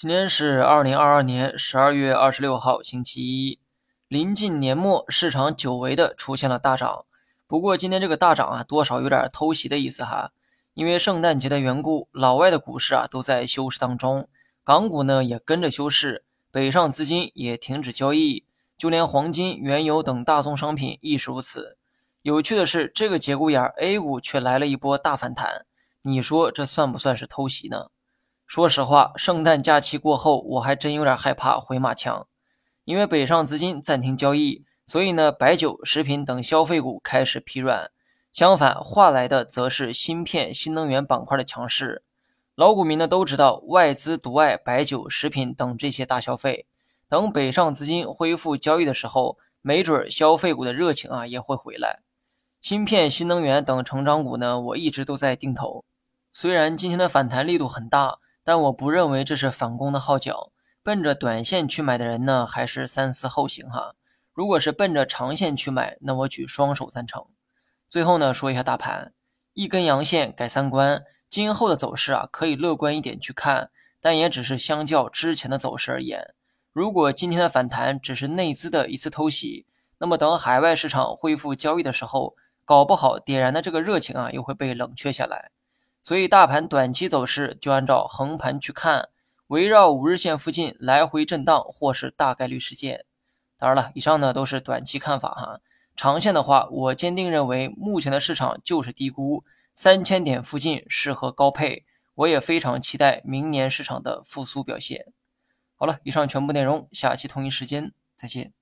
今天是二零二二年十二月二十六号，星期一。临近年末，市场久违的出现了大涨。不过今天这个大涨啊，多少有点偷袭的意思哈。因为圣诞节的缘故，老外的股市啊都在休市当中，港股呢也跟着休市，北上资金也停止交易，就连黄金、原油等大宗商品亦是如此。有趣的是，这个节骨眼，A 股却来了一波大反弹。你说这算不算是偷袭呢？说实话，圣诞假期过后，我还真有点害怕回马枪，因为北上资金暂停交易，所以呢，白酒、食品等消费股开始疲软。相反，换来的则是芯片、新能源板块的强势。老股民呢都知道，外资独爱白酒、食品等这些大消费。等北上资金恢复交易的时候，没准消费股的热情啊也会回来。芯片、新能源等成长股呢，我一直都在定投。虽然今天的反弹力度很大。但我不认为这是反攻的号角，奔着短线去买的人呢，还是三思后行哈。如果是奔着长线去买，那我举双手赞成。最后呢，说一下大盘，一根阳线改三观，今后的走势啊，可以乐观一点去看，但也只是相较之前的走势而言。如果今天的反弹只是内资的一次偷袭，那么等海外市场恢复交易的时候，搞不好点燃的这个热情啊，又会被冷却下来。所以，大盘短期走势就按照横盘去看，围绕五日线附近来回震荡或是大概率事件。当然了，以上呢都是短期看法哈。长线的话，我坚定认为目前的市场就是低估，三千点附近适合高配。我也非常期待明年市场的复苏表现。好了，以上全部内容，下期同一时间再见。